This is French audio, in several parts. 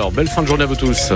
11h. Belle fin de journée à vous tous.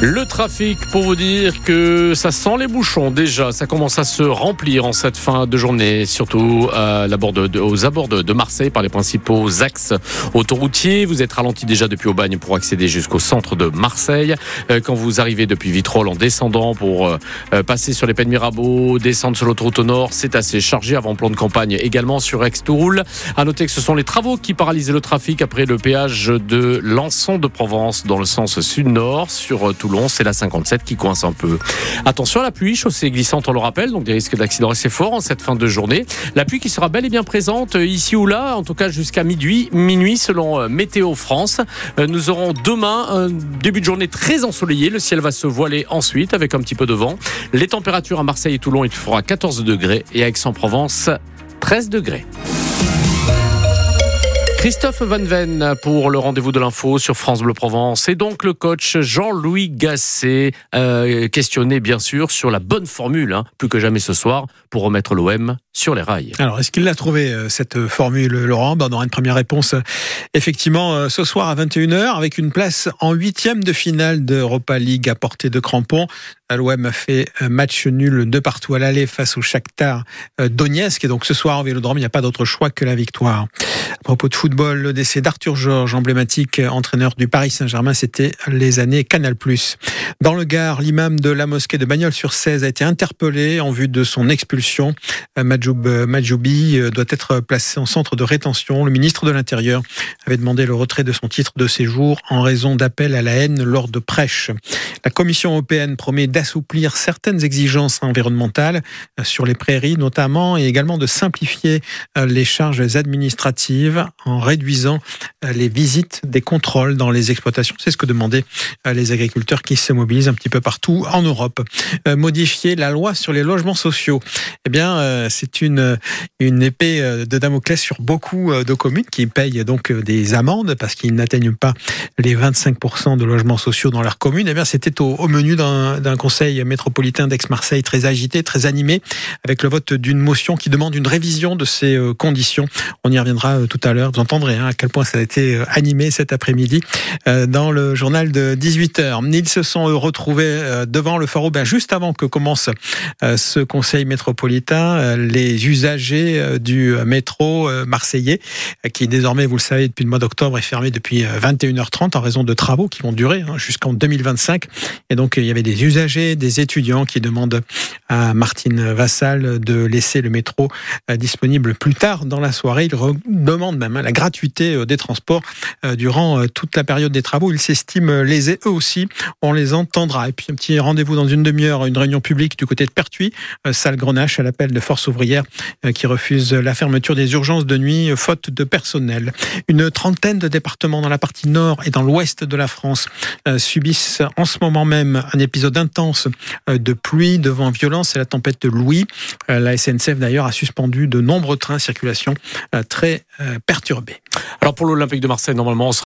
Le trafic, pour vous dire que ça sent les bouchons déjà, ça commence à se remplir en cette fin de journée, surtout à de, aux abords de, Marseille par les principaux axes autoroutiers. Vous êtes ralenti déjà depuis Aubagne pour accéder jusqu'au centre de Marseille. Euh, quand vous arrivez depuis Vitrolles en descendant pour euh, euh, passer sur les Pennes Mirabeau, descendre sur l'autoroute au nord, c'est assez chargé avant plan de campagne également sur Aix-Touroul. À noter que ce sont les travaux qui paralysent le trafic après le péage de Lançon de Provence dans le sens sud-nord sur tout C'est la 57 qui coince un peu. Attention à la pluie, chaussée glissante, on le rappelle, donc des risques d'accident assez forts en cette fin de journée. La pluie qui sera bel et bien présente euh, ici ou là, en tout cas jusqu'à minuit, minuit selon euh, Météo France. Euh, nous aurons demain un début de journée très ensoleillé. Le ciel va se voiler ensuite avec un petit peu de vent. Les températures à Marseille et Toulon, il fera 14 degrés et à Aix-en-Provence, 13 degrés. Christophe Van Ven pour le rendez-vous de l'info sur France Bleu Provence et donc le coach Jean-Louis Gasset euh, questionné bien sûr sur la bonne formule hein, plus que jamais ce soir pour remettre l'OM sur les rails. Alors est-ce qu'il l'a trouvé euh, cette formule Laurent? Ben, On aura une première réponse effectivement euh, ce soir à 21h avec une place en huitième de finale d'Europa League à portée de crampon. L'OM a fait match nul de partout à l'aller face au Shakhtar Donetsk et donc ce soir en Vélodrome il n'y a pas d'autre choix que la victoire. À propos de football, le décès d'Arthur Georges, emblématique entraîneur du Paris Saint-Germain, c'était les années Canal+. Dans le Gard, l'imam de la mosquée de Bagnols-sur-Cèze a été interpellé en vue de son expulsion. Majoub Majoubi doit être placé en centre de rétention. Le ministre de l'Intérieur avait demandé le retrait de son titre de séjour en raison d'appels à la haine lors de prêches. La Commission européenne promet d'assouplir certaines exigences environnementales sur les prairies notamment et également de simplifier les charges administratives en réduisant euh, les visites des contrôles dans les exploitations. C'est ce que demandaient euh, les agriculteurs qui se mobilisent un petit peu partout en Europe. Euh, modifier la loi sur les logements sociaux. Eh bien, c'est une, une épée de Damoclès sur beaucoup de communes qui payent donc des amendes parce qu'ils n'atteignent pas les 25% de logements sociaux dans leur commune. Eh bien, c'était au, au, menu d'un conseil métropolitain d'Aix-Marseille très agité, très animé, avec le vote d'une motion qui demande une révision de ces conditions. On y reviendra tout à l'heure. Vous entendrez hein, à quel point ça a été euh, animé cet après-midi euh, dans le journal de 18h. Ils se sont retrouvés euh, devant le Fort Aubin juste avant que commence ce conseil métropolitain. Les usagers du métro marseillais, qui désormais, vous le savez, depuis le mois d'octobre est fermé depuis 21h30 en raison de travaux qui vont durer hein, jusqu'en 2025. Et donc, il y avait des usagers, des étudiants qui demandent à Martine Vassal de laisser le métro disponible plus tard dans la soirée. Ils demande même hein, la gratuité euh, des transports euh, durant euh, toute la période des travaux. Ils s'estiment lésés eux aussi. On les entendra. Et puis un petit rendez-vous dans une demi-heure, une réunion publique du côté de Pertuis, salle Grenache à l'appel de Force ouvrière qui refuse la fermeture des urgences de nuit faute de personnel. Une trentaine de départements dans la partie nord et dans l'ouest de la France subissent en ce moment même un épisode intense de pluie, de vent violent. C'est la tempête de Louis. La SNCF d'ailleurs a suspendu de nombreux trains circulation très perturbé. Alors pour l'Olympique de Marseille, normalement, on sera